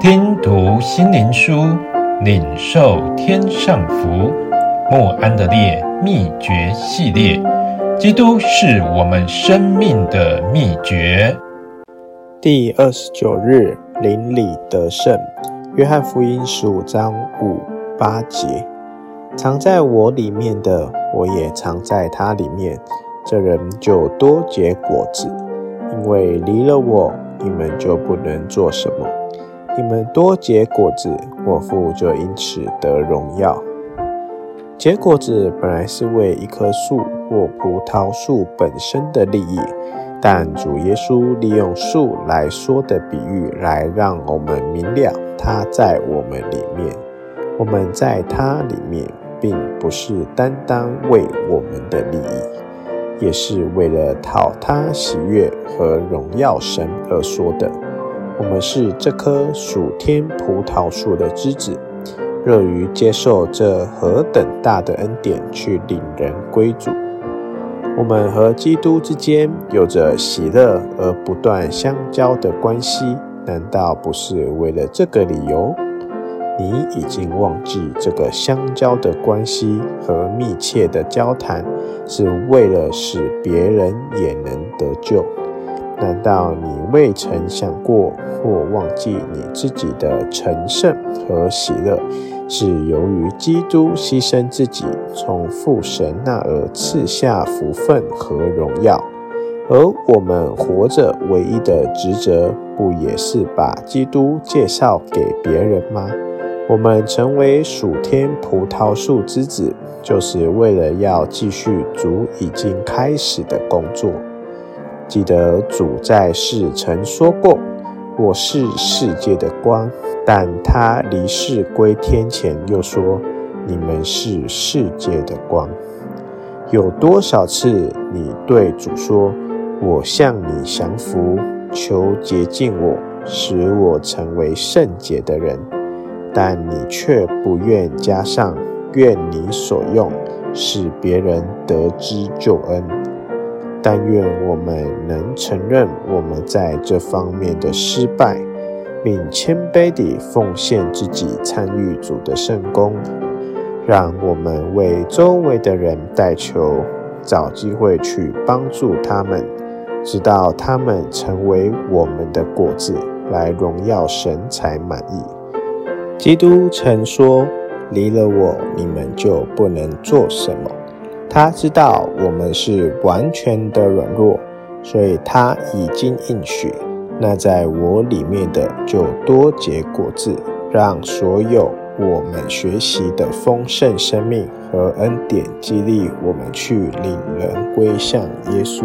听读心灵书，领受天上福。莫安的烈秘诀系列，基督是我们生命的秘诀。第二十九日，灵里得胜。约翰福音十五章五八节：藏在我里面的，我也藏在他里面，这人就多结果子，因为离了我，你们就不能做什么。你们多结果子，我父就因此得荣耀。结果子本来是为一棵树或葡萄树本身的利益，但主耶稣利用树来说的比喻，来让我们明了他在我们里面，我们在他里面，并不是单单为我们的利益，也是为了讨他喜悦和荣耀神而说的。我们是这棵属天葡萄树的枝子，乐于接受这何等大的恩典，去领人归主。我们和基督之间有着喜乐而不断相交的关系，难道不是为了这个理由？你已经忘记这个相交的关系和密切的交谈，是为了使别人也能得救。难道你未曾想过或忘记你自己的成圣和喜乐，是由于基督牺牲自己，从父神那儿赐下福分和荣耀？而我们活着唯一的职责，不也是把基督介绍给别人吗？我们成为属天葡萄树之子，就是为了要继续主已经开始的工作。记得主在世曾说过：“我是世界的光。”但他离世归天前又说：“你们是世界的光。”有多少次你对主说：“我向你降服，求洁净我，使我成为圣洁的人。”但你却不愿加上：“愿你所用，使别人得知救恩。”但愿我们能承认我们在这方面的失败，并谦卑地奉献自己参与主的圣工，让我们为周围的人代求，找机会去帮助他们，直到他们成为我们的果子，来荣耀神才满意。基督曾说：“离了我，你们就不能做什么。”他知道我们是完全的软弱，所以他已经应许，那在我里面的就多结果子，让所有我们学习的丰盛生命和恩典激励我们去领人归向耶稣。